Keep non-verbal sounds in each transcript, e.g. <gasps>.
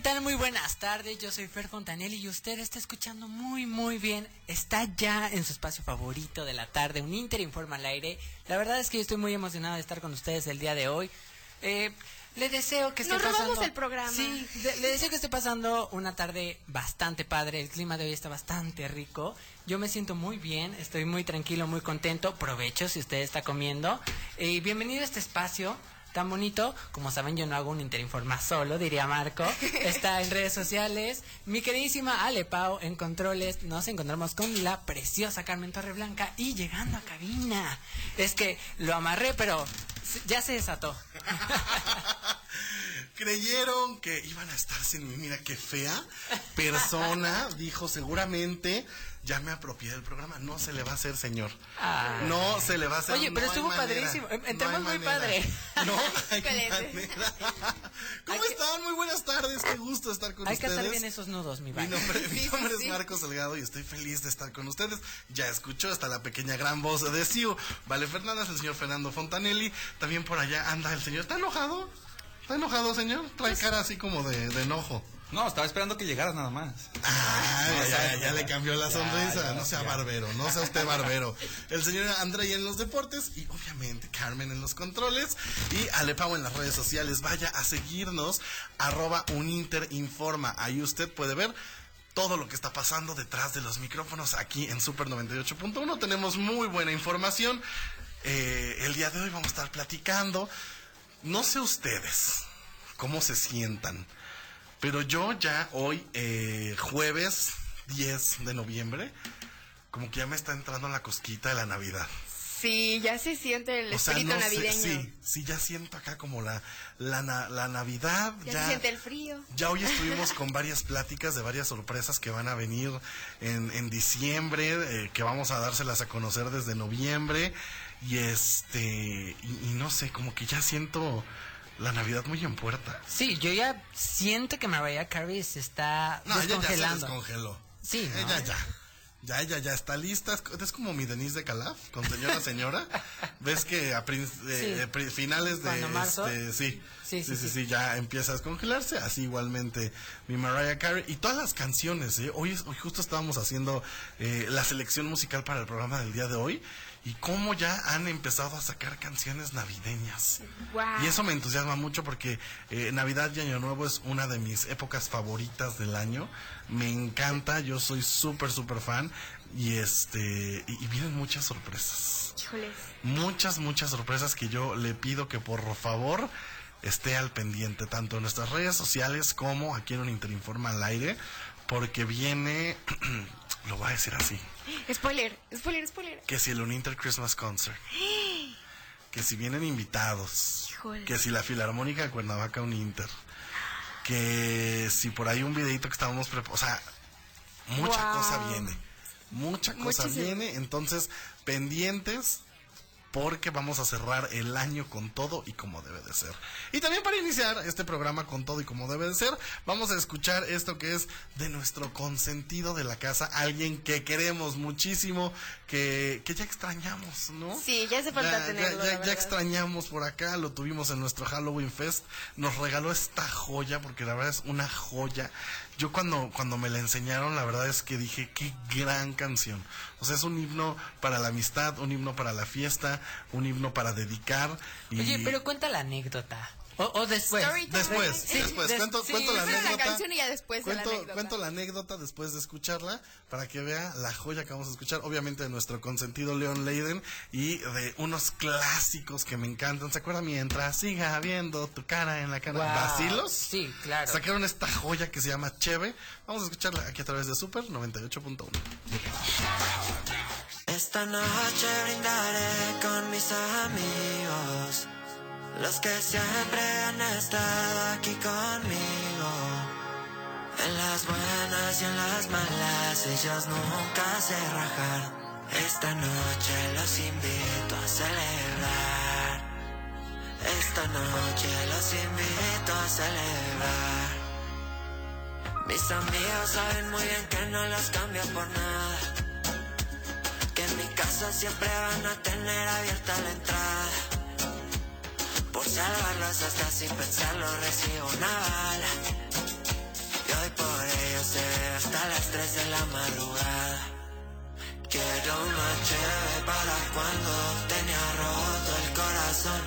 ¿Qué tal? Muy buenas tardes. Yo soy Fer Fontanelli y usted está escuchando muy, muy bien. Está ya en su espacio favorito de la tarde, un Inter Informa al aire. La verdad es que yo estoy muy emocionado de estar con ustedes el día de hoy. Eh, le deseo que esté Nos robamos pasando. el programa. Sí, le deseo que esté pasando una tarde bastante padre. El clima de hoy está bastante rico. Yo me siento muy bien, estoy muy tranquilo, muy contento. Provecho si usted está comiendo. Y bienvenido a este espacio tan bonito. Como saben, yo no hago un Interinforma solo, diría Marco. <laughs> Está en redes sociales. Mi queridísima Ale Pau en controles. Nos encontramos con la preciosa Carmen Torreblanca y llegando a cabina. Es que lo amarré, pero ya se desató. <laughs> Creyeron que iban a estar sin mí. Mira qué fea persona dijo seguramente ya me apropié del programa. No se le va a hacer, señor. Ah. No se le va a hacer. Oye, pero no estuvo padrísimo. Em- entramos hay muy padre. No hay. <laughs> <laughs> <laughs> ¿Cómo Hay que- están? Muy buenas tardes. Qué gusto estar con Hay que ustedes. atar bien esos nudos, mi Mi nombre, mi Sí, nombre sí. es Marcos Salgado y estoy feliz de estar con ustedes. Ya escuchó hasta la pequeña gran voz de Siu. Vale Fernández, el señor Fernando Fontanelli. También por allá anda el señor. ¿Está enojado? ¿Está enojado, señor? Trae Pues cara así como de, de enojo. No, estaba esperando que llegaras nada más. Ah, ya, ya, ya le cambió la sonrisa. ya, no sea barbero, no sea usted barbero. El señor André en los deportes y obviamente Carmen en los controles y Alepao en las redes sociales. Vaya a seguirnos, arroba uninterinforma. Ahí usted puede ver todo lo que está pasando detrás de los micrófonos aquí en Super 98.1. Tenemos muy buena información. Eh, el día de hoy vamos a estar platicando. No sé ustedes cómo se sientan. Pero yo ya hoy, eh, jueves 10 de noviembre, como que ya me está entrando la cosquita de la Navidad. Sí, ya se siente el O sea, espíritu no sé, navideño. sí, sí, ya siento acá como la, la, la Navidad. ya, Ya, se siente el frío. ya hoy estuvimos con <laughs> varias pláticas de varias sorpresas que van a venir en, en diciembre, eh, que vamos a dárselas a conocer desde noviembre. Y este, y, y no sé, como que ya siento la Navidad muy en puerta. Sí, yo ya siento que Mariah Carey se está No, ella ya se descongelando. descongeló. Sí, ¿no? Ella ya. Ya, ella ya está lista. Es, como mi Denise de Calaf, con señora, señora. <laughs> ¿Ves que a prin- eh, Sí. eh, finales de. Este, sí, Sí, sí, sí, ya empieza a descongelarse. Así igualmente mi Mariah Carey. Y todas las canciones, ¿eh? Hoy, hoy justo estábamos haciendo eh, la selección musical para el programa del día de hoy. Y cómo ya han empezado a sacar canciones navideñas. Y eso me entusiasma mucho porque eh, Navidad y Año Nuevo es una de mis épocas favoritas del año. Me encanta, yo soy súper, súper fan. Y este y, y vienen muchas sorpresas. Híjoles. Muchas, muchas sorpresas que yo le pido que por favor esté al pendiente, tanto en nuestras redes sociales como aquí en un Interinforma al aire, porque viene, <clears throat> lo voy a decir así, Spoiler, spoiler, spoiler. que si el Uninter Christmas Concert, <gasps> que si vienen invitados, Híjole. que si la Filarmónica de Cuernavaca Uninter, que si por ahí un videito que estábamos preparando, o sea, mucha Wow. cosa viene, mucha cosa Muchísimo. viene, entonces pendientes porque vamos a cerrar el año con todo y como debe de ser. Y también para iniciar este programa con todo y como debe de ser, vamos a escuchar esto que es de nuestro consentido de la casa, alguien que queremos muchísimo, que, que ya extrañamos, ¿no? Sí, ya hace falta Ya- tenerlo, ya- ya extrañamos por acá, lo tuvimos en nuestro Halloween Fest, nos regaló esta joya, porque la verdad es una joya. Yo cuando, cuando me la enseñaron, la verdad es que dije, qué gran canción. O sea, es un himno para la amistad, un himno para la fiesta, un himno para dedicar. Y Oye, pero cuenta la anécdota. O, o después. Después, Sí, después, des- cuento, sí, cuento la anécdota. canción y ya después de la cuento, anécdota. cuento la anécdota después de escucharla para que vea la joya que vamos a escuchar, obviamente de nuestro consentido Leon Leiden y de unos clásicos que me encantan. ¿Se acuerdan? Mientras siga viendo tu cara en la cara. Guau. ¿Vacilos? Sí, claro. Sacaron esta joya que se llama Cheve. Vamos a escucharla aquí a través de Super 98.1. Esta noche brindaré con mis amigos. Los que siempre han estado aquí conmigo. En las buenas y en las malas, ellos nunca se rajaron. Esta noche los invito a celebrar. Esta noche los invito a celebrar. Mis amigos saben muy bien que no los cambio por nada. Que en mi casa siempre van a tener abierta la entrada. Por salvarlos hasta sin pensarlo recibo una bala. Y hoy por ellos se ve hasta las 3 de la madrugada. Quiero una chévere para cuando tenía roto el corazón.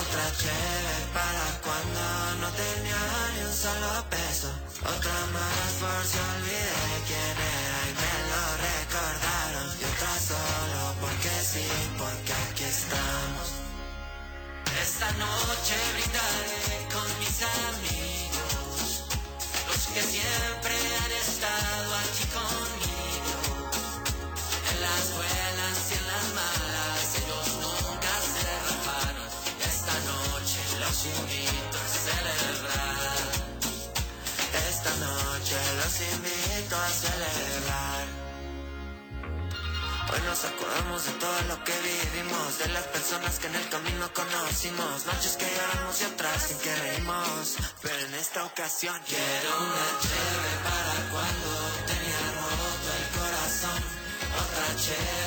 Otra chévere para cuando no tenía ni un solo peso. Otra más por si olvidé quién era Esta noche brindaré con mis amigos, los que siempre han estado Hoy nos acordamos de todo lo que vivimos, de las personas que en el camino conocimos, noches que lloramos y otras en que reímos. Pero en esta ocasión quiero una chévere para cuando tenía roto el corazón. Otra chévere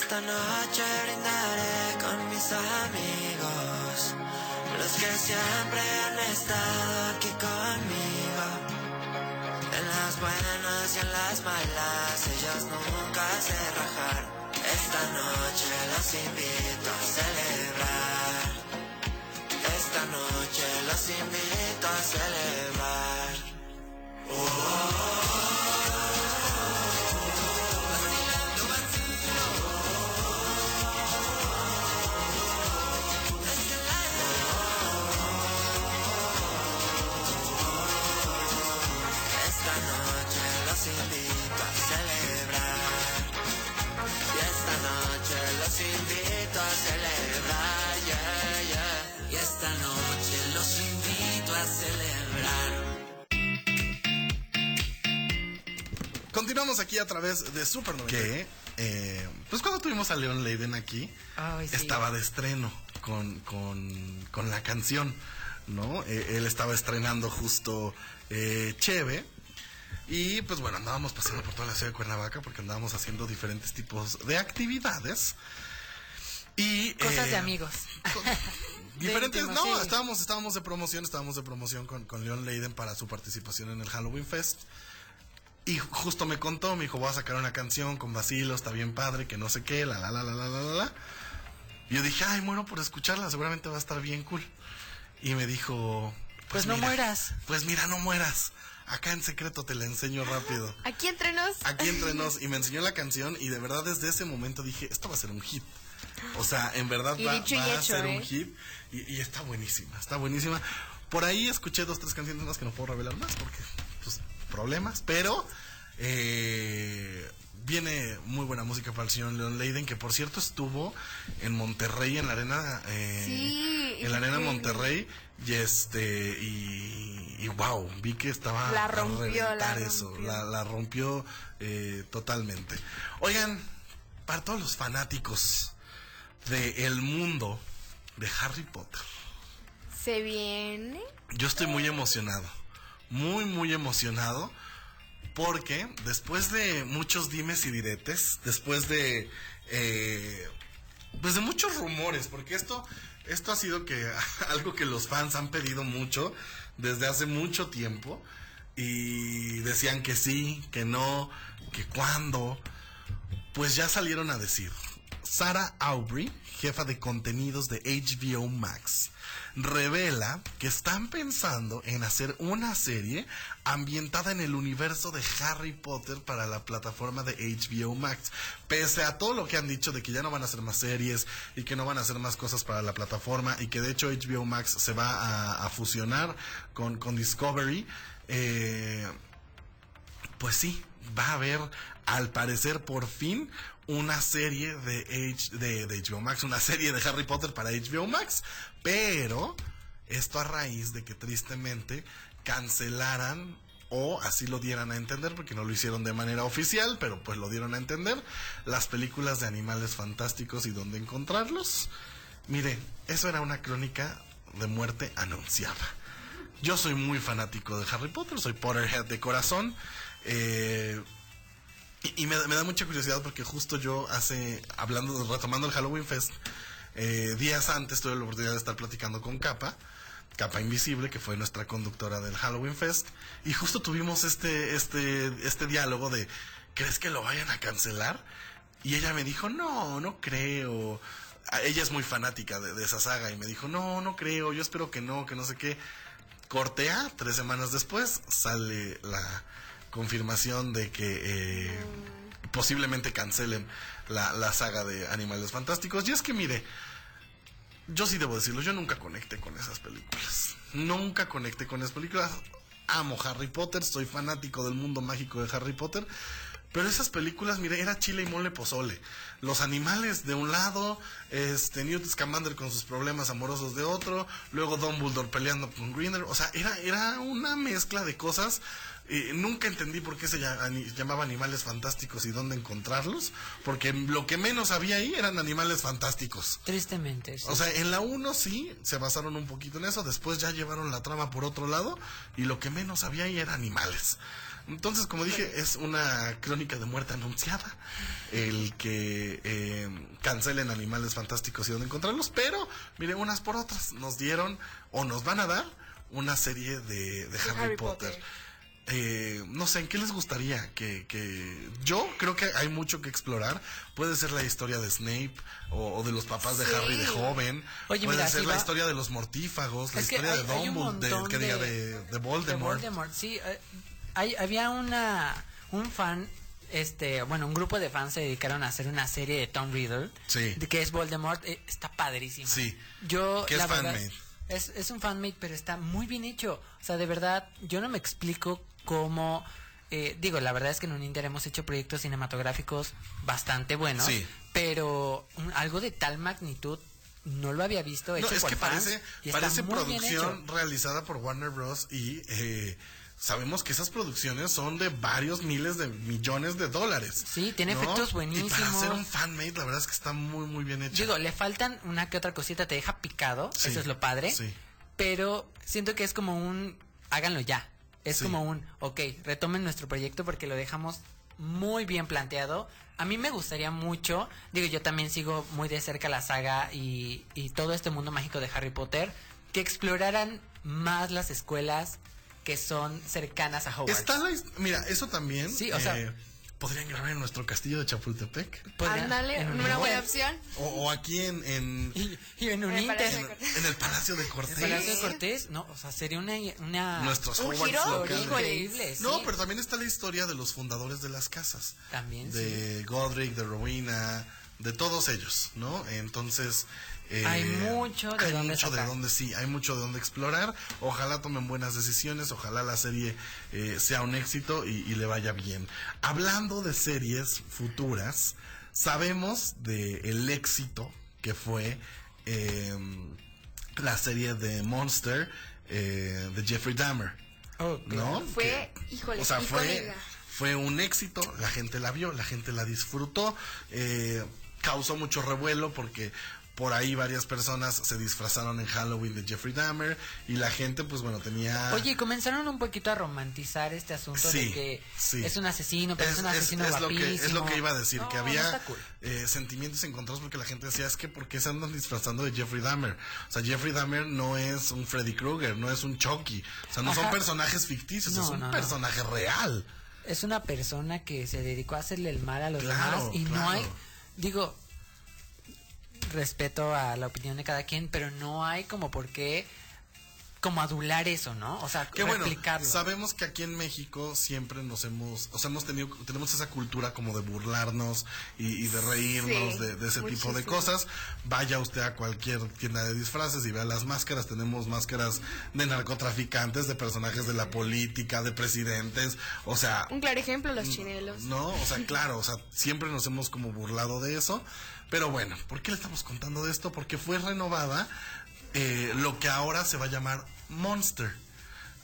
Esta noche brindaré con mis amigos, los que siempre han estado aquí conmigo. En las buenas y en las malas, ellos nunca se rajaron. Esta noche los invito a celebrar. Esta noche los invito a celebrar. Continuamos aquí a través de Super 90. Que, eh, pues cuando tuvimos a Leon Leiden aquí, Ay, sí. estaba de estreno con, con, con la canción, ¿no? Eh, él estaba estrenando justo eh, Cheve. Y pues bueno, andábamos paseando por toda la ciudad de Cuernavaca porque andábamos haciendo diferentes tipos de actividades. Y, Cosas eh, de amigos. <laughs> <laughs> Diferentes, íntimo, no, sí. estábamos, estábamos de promoción, estábamos de promoción con, con Leon Leiden para su participación en el Halloween Fest. Y justo me contó, me dijo, voy a sacar una canción con Basilo, está bien padre, que no sé qué, la, la, la, la, la, la, la. Y yo dije, ay, muero por escucharla, seguramente va a estar bien cool. Y me dijo... Pues, pues no mira, mueras. Pues mira, no mueras. Acá en secreto te la enseño rápido. Aquí entrenos. Aquí entrenos. Y me enseñó la canción y de verdad desde ese momento dije, esto va a ser un hit. O sea, en verdad y va, va hecho, a ser eh. un hit. Y, y, está buenísima, está buenísima. Por ahí escuché dos, tres canciones más que no puedo revelar más porque problemas. Pero, eh, viene muy buena música para el señor Leon Leiden, que por cierto estuvo en Monterrey, en la arena, eh, Sí, en la arena. Monterrey. Y este, y, y wow, vi que estaba La a rompió, la reventar eso, rompió. la, la rompió eh, totalmente. Oigan, para todos los fanáticos del mundo de Harry Potter, Se viene. yo estoy muy emocionado, muy, muy emocionado, porque después de muchos dimes y diretes, después de, eh, pues de muchos rumores, porque esto, esto ha sido que <laughs> algo que los fans han pedido mucho desde hace mucho tiempo y decían que sí, que no, que cuándo, pues ya salieron a decir, Sarah Aubrey, jefa de contenidos de HBO Max, revela que están pensando en hacer una serie ambientada en el universo de Harry Potter para la plataforma de HBO Max. Pese a todo lo que han dicho de que ya no van a hacer más series y que no van a hacer más cosas para la plataforma y que de hecho HBO Max se va a, a fusionar con, con Discovery, eh, pues sí, va a haber, al parecer, por fin, una serie de, de HBO Max, una serie de Harry Potter para HBO Max. Pero esto a raíz de que tristemente cancelaran o así lo dieran a entender, porque no lo hicieron de manera oficial, pero pues lo dieron a entender, las películas de animales fantásticos y dónde encontrarlos. Mire, eso era una crónica de muerte anunciada. Yo soy muy fanático de Harry Potter, soy Potterhead de corazón. eh, y me, me da mucha curiosidad porque justo yo hace, hablando, retomando el Halloween Fest, eh, días antes tuve la oportunidad de estar platicando con Capa, Capa Invisible, que fue nuestra conductora del Halloween Fest, y justo tuvimos este, este, este diálogo de, ¿crees que lo vayan a cancelar? Y ella me dijo, no, no creo. A- Ella es muy fanática de esa saga y me dijo, no, no creo, yo espero que no, que no sé qué. Cortea, tres semanas después, sale la confirmación de que eh, posiblemente cancelen la, la saga de Animales Fantásticos. Y es que, mire, yo sí debo decirlo, yo nunca conecté con esas películas. Nunca conecté con esas películas. Amo Harry Potter, soy fanático del mundo mágico de Harry Potter. Pero esas películas, mire, era chile y mole pozole. Los animales de un lado, este Newt Scamander con sus problemas amorosos de otro, luego Dumbledore peleando con Grindelwald. O sea, era, era una mezcla de cosas. Eh, nunca entendí por qué se llamaba animales fantásticos y dónde encontrarlos. Porque lo que menos había ahí eran animales fantásticos. Tristemente. sí. O sea, en la 1 sí se basaron un poquito en eso, después ya llevaron la trama por otro lado y lo que menos había ahí era animales. Entonces, como dije, es una crónica de muerte anunciada el que eh, cancelen animales fantásticos y dónde encontrarlos, pero mire, unas por otras nos dieron o nos van a dar una serie de, de Harry, Harry Potter. Potter. Eh, no sé, ¿en qué les gustaría? Que, que yo creo que hay mucho que explorar. Puede ser la historia de Snape o, o de los papás de. Harry de joven. Oye, Puede mira, ser si la va- historia de los mortífagos, la Es historia hay- de Dumbledore, que diga de- de, de Voldemort. De Voldemort, sí. eh, hay, había una un fan, este, bueno, un grupo de fans se dedicaron a hacer una serie de Tom Riddle. Sí. De que es Voldemort. eh, está padrísima. Sí. Yo, Que es la verdad, fanmade. Es, es un fanmade, pero está muy bien hecho. O sea, de verdad, yo no me explico cómo... eh, digo, la verdad es que en Uninter hemos hecho proyectos cinematográficos bastante buenos. Sí. Pero un- algo de tal magnitud no lo había visto hecho No, es por que fans parece, parece producción realizada por Warner Bros. y eh, sabemos que esas producciones son de varios miles de millones de dólares. Sí, tiene efectos Y para buenísimos. hacer un fanmade, la verdad es que está muy, muy bien hecho. Digo, le faltan una que otra cosita, te deja picado, Sí, eso es lo padre. sí. Pero siento que es como un, háganlo ya. Es Sí. como un, ok, retomen nuestro proyecto porque lo dejamos muy bien planteado. A mí me gustaría mucho, digo, yo también sigo muy de cerca la saga y, y todo este mundo mágico de Harry Potter, que exploraran más las escuelas que son cercanas a Hogwarts. Está la mira, eso también. Sí, o sea- eh, podrían grabar en nuestro castillo de Chapultepec. Ándale, una buena opción. O, o aquí en, en, Y, y en un Inter. en el Palacio de El Cortés. Palacio de Cortés, no, o sea, sería una... una Nuestros Un giro, increíble, sí. No, pero también está la historia de los fundadores de las casas. También, De Godric, de Rowena, de todos ellos, ¿no? Entonces... eh, Hay mucho de hay dónde mucho de dónde sí, hay mucho de dónde explorar. Ojalá tomen buenas decisiones, ojalá la serie eh, sea un éxito y, y le vaya bien. Hablando de series futuras, sabemos de el éxito que fue eh, la serie de Monster eh, de Jeffrey Dahmer. Oh, ¿no? Fue, híjole, o sea, fue, fue un éxito, la gente la vio, la gente la disfrutó, eh, causó mucho revuelo porque por ahí varias personas se disfrazaron en Halloween de Jeffrey Dahmer y la gente, pues bueno, tenía... Oye, comenzaron un poquito a romantizar este asunto Sí, de que sí. es un asesino, pero es, un asesino es lo que, guapísimo. es lo que iba a decir, No, que había cool. eh, sentimientos encontrados porque la gente decía, es que ¿por qué se andan disfrazando de Jeffrey Dahmer? O sea, Jeffrey Dahmer no es un Freddy Krueger, no es un Chucky, o sea, no son personajes ficticios, No, es un personaje real. Es una persona que se dedicó a hacerle el mal a los Claro, demás y no hay... Digo, respeto a la opinión de cada quien, pero no hay como por qué como adular eso, ¿no? O sea, Que bueno, sabemos que aquí en México siempre nos hemos, o sea, hemos tenido, tenemos esa cultura como de burlarnos y, y de reírnos Sí, de, de ese tipo de cosas. Vaya usted a cualquier tienda de disfraces y vea las máscaras. Tenemos máscaras de narcotraficantes, de personajes de la política, de presidentes, o sea, Un claro ejemplo, los chinelos. no, o sea, claro, o sea, siempre nos hemos como burlado de eso. Pero bueno, ¿por qué le estamos contando de esto? Porque fue renovada eh, lo que ahora se va a llamar Monster.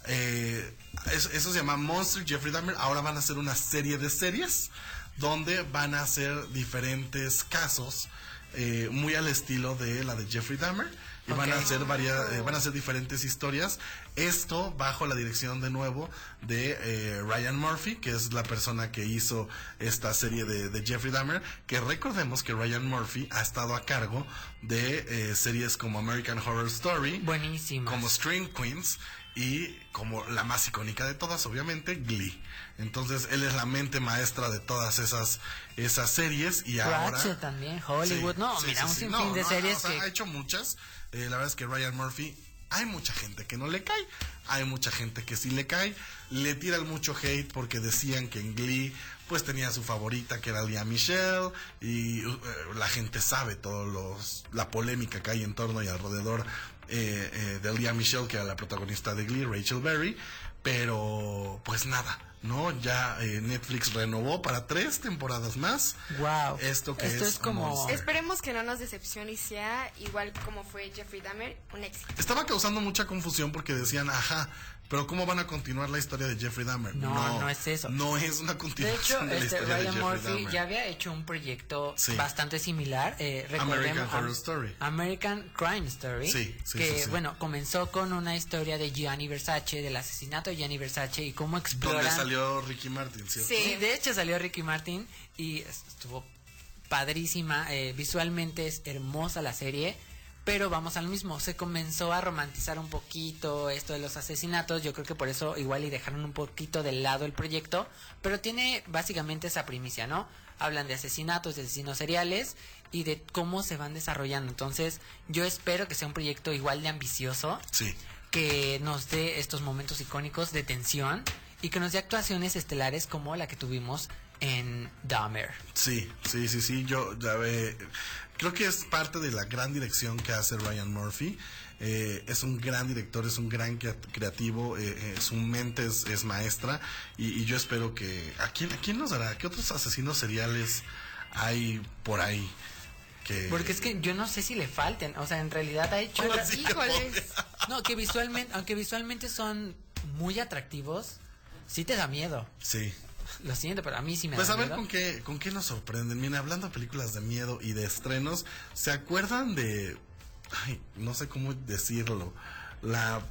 Eh, eso, eso se llama Monster Jeffrey Dahmer. Ahora van a hacer una serie de series donde van a hacer diferentes casos eh, muy al estilo de la de Jeffrey Dahmer. Y van a hacer varias, eh, van a hacer diferentes historias. Esto bajo la dirección de nuevo de eh, Ryan Murphy, que es la persona que hizo esta serie de, de Jeffrey Dahmer. Que recordemos que Ryan Murphy ha estado a cargo de eh, series como American Horror Story, Buenísima. como Stream Queens y como la más icónica de todas, obviamente, Glee. Entonces él es la mente maestra de todas esas esas series y ahora también, Hollywood, Sí, no, sí, mira, sí, un sinfín No, de no, series o sea, que ha hecho muchas. Eh, la verdad es que Ryan Murphy, hay mucha gente que no le cae, hay mucha gente que sí le cae. Le tiran mucho hate porque decían que en Glee pues tenía su favorita que era Lea Michelle y eh, la gente sabe todo los la polémica que hay en torno y alrededor eh, eh, de Lea Michelle que era la protagonista de Glee, Rachel Berry, pero pues nada. No, ya eh, Netflix renovó para tres temporadas más. Wow. Esto que Esto es es como Monster. Esperemos que no nos decepcione y sea igual como fue Jeffrey Dahmer, un éxito. Estaba causando mucha confusión porque decían, ajá, pero ¿cómo van a continuar la historia de Jeffrey Dahmer? No, no es eso. No es una De continuación hecho, de, la este, historia de Ryan Jeffrey Murphy Dahmer. ya había hecho un proyecto Sí. bastante similar. Eh, American Horror Story. American Crime Story. Sí, sí, que, bueno, comenzó con una historia de Gianni Versace, del asesinato de Gianni Versace y cómo Donde exploran... salió Ricky Martin, ¿cierto? Sí, de hecho salió Ricky Martin y estuvo padrísima. eh, visualmente es hermosa la serie. Pero vamos al mismo, se comenzó a romantizar un poquito esto de los asesinatos, yo creo que por eso igual y dejaron un poquito de lado el proyecto, pero tiene básicamente esa primicia, ¿no? Hablan de asesinatos, de asesinos seriales y de cómo se van desarrollando. Entonces, yo espero que sea un proyecto igual de ambicioso, Sí. que nos dé estos momentos icónicos de tensión y que nos dé actuaciones estelares como la que tuvimos en Dahmer. Sí, sí, sí, sí, yo ya ve, creo que es parte de la gran dirección que hace Ryan Murphy. Eh, es un gran director, es un gran crea- creativo, eh, eh, su mente es, es maestra y, y yo espero que... ¿a quién, ¿A quién nos dará? ¿Qué otros asesinos seriales hay por ahí? Que... Porque es que yo no sé si le falten, o sea, en realidad ha hecho... Ahora sí que Híjoles. No, que visualmente, aunque visualmente son muy atractivos, sí te da miedo. Sí. Lo siento, pero a mí sí me Pues da a ver miedo. con qué, con qué nos sorprenden. Miren, hablando de películas de miedo y de estrenos, ¿se acuerdan de... Ay, no sé cómo decirlo. La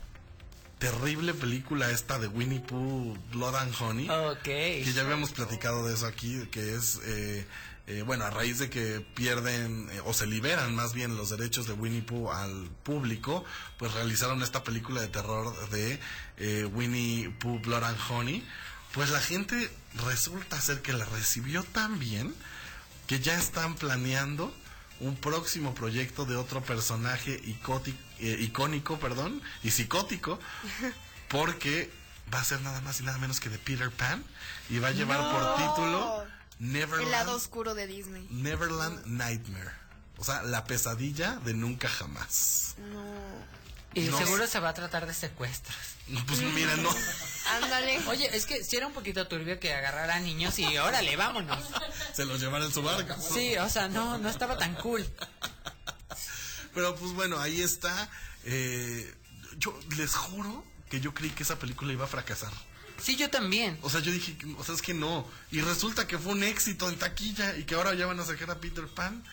terrible película esta de Winnie Pooh, Blood and Honey. Ok. Que ya habíamos platicado de eso aquí, que es... eh, eh, bueno, a raíz de que pierden eh, o se liberan más bien los derechos de Winnie Pooh al público, pues realizaron esta película de terror de eh, Winnie Pooh Blood and Honey. Pues la gente resulta ser que la recibió tan bien que ya están planeando un próximo proyecto de otro personaje eh, icónico, perdón, y psicótico, <laughs> porque va a ser nada más y nada menos que de Peter Pan y va a llevar por título El lado Neverland, oscuro de Disney. Neverland Nightmare. O sea, la pesadilla de nunca jamás. No. Y no seguro se va a tratar de secuestros. Pues mira, no. <laughs> Ándale. Oye, es que si era un poquito turbio que agarrara a niños y órale, vámonos. Se los llevaron en su barca. Sí, o sea, no, no estaba tan cool. Pero pues bueno, ahí está. Eh, yo les juro que yo creí que esa película iba a fracasar. Sí, yo también. O sea, yo dije, o sea, es que no. Y resulta que fue un éxito en taquilla y que ahora ya van a sacar a Peter Pan.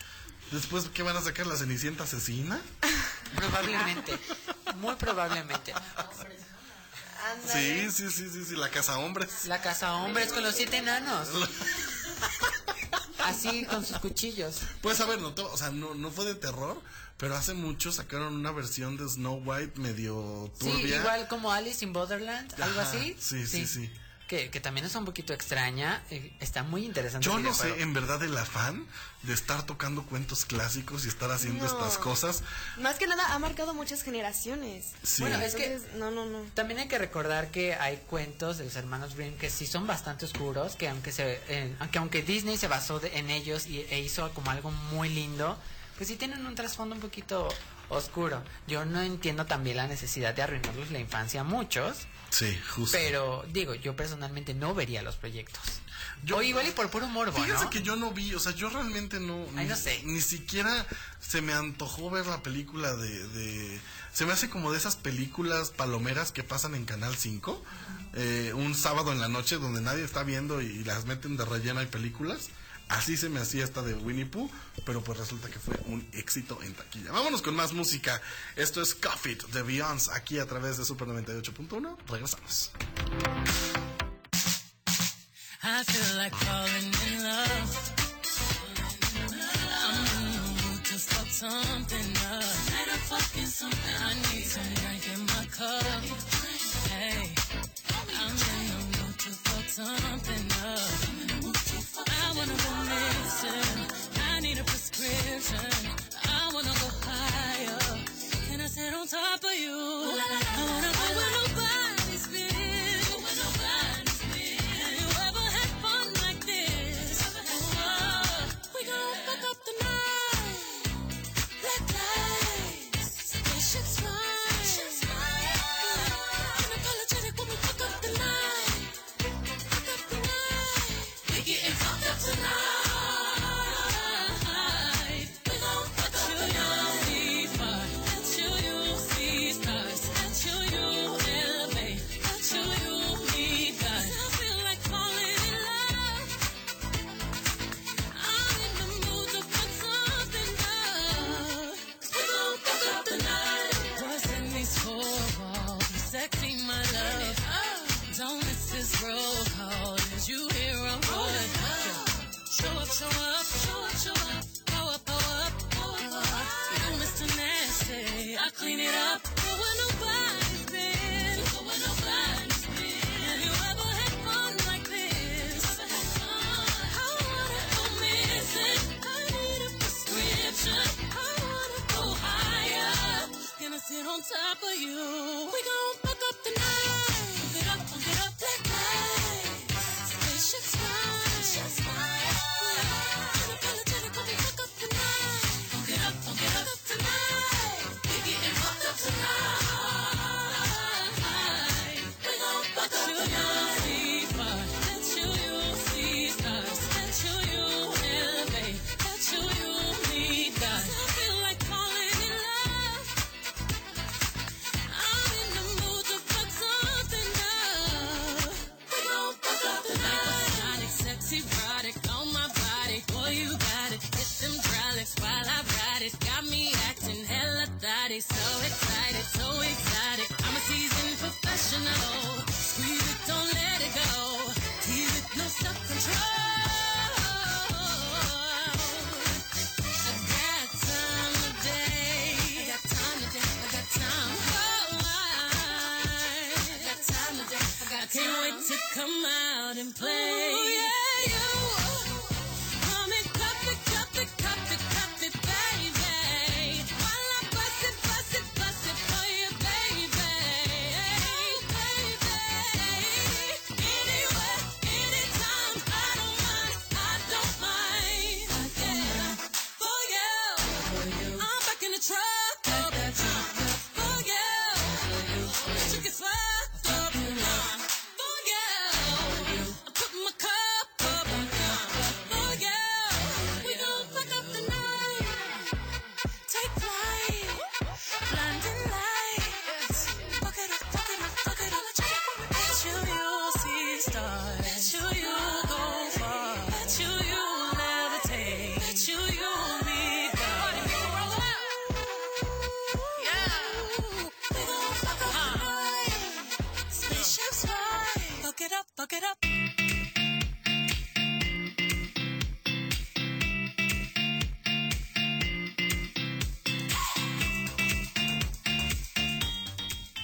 Después, ¿qué van a sacar? ¿La Cenicienta asesina? <laughs> Probablemente. Muy probablemente. Sí, sí, sí, sí, sí, la Casa Hombres. La casa hombres con los siete enanos. Así con sus cuchillos. Pues a ver, no, o sea, no, no fue de terror, pero hace mucho sacaron una versión de Snow White medio Sí, turbia. igual como Alice in Borderland, algo Ajá, así. Sí, sí, sí. Que, que también es un poquito extraña. eh, está muy interesante. Yo no sé, en verdad, el afán de estar tocando cuentos clásicos y estar haciendo No. estas cosas. Más que nada ha marcado muchas generaciones. Sí. Bueno, es que- no, no, no. También hay que recordar que hay cuentos de los hermanos Grimm que sí son bastante oscuros, que aunque se, eh, aunque aunque Disney se basó de- en ellos y, e hizo como algo muy lindo, pues sí tienen un trasfondo un poquito oscuro. Yo no entiendo también la necesidad de arruinarles la infancia a muchos, Sí, justo. pero digo, yo personalmente no vería los proyectos. Yo- o igual y por puro morbo, Fíjense ¿no? que yo no vi, o sea, yo realmente no. Ay, ni, no sé. Ni siquiera se me antojó ver la película de, de- Se me hace como de esas películas palomeras que pasan en Canal 5, eh, un sábado en la noche donde nadie está viendo y las meten de relleno y películas. Así se me hacía esta de Winnie Pooh, pero pues resulta que fue un éxito en taquilla. Vámonos con más música. Esto es Coffee de Beyoncé, aquí a través de Super 98.1. Regresamos. I feel like falling in love. Fuck something up. Up fucking something. I need some drink in my cup. Hey, I'm in the mood to fuck something up. I wanna prescription. I wanna go higher. Can I sit on top of you?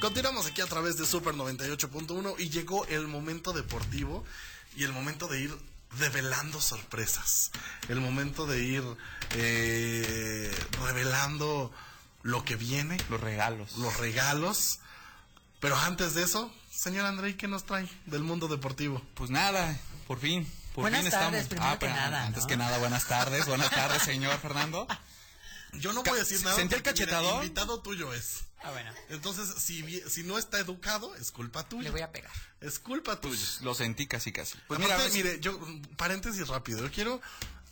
Continuamos aquí a través de Super 98.1 y llegó el momento deportivo y el momento de ir revelando sorpresas. El momento de ir eh, revelando lo que viene, Los regalos. los regalos. Pero antes de eso, señor Andrei, ¿qué nos trae del mundo deportivo? Pues nada, por fin. Por Buenas fin tardes, estamos. primero que pero nada, Antes ¿no? que nada, buenas tardes. Buenas tardes, señor Fernando. Yo no voy a decir nada. ¿sentí el cachetadón? invitado tuyo es. Ah, bueno, Entonces, si, si no está educado, es culpa tuya. le voy a pegar. Es culpa tuya. Lo sentí casi, casi. Pues Aparte, mira, mire, yo, paréntesis rápido, yo quiero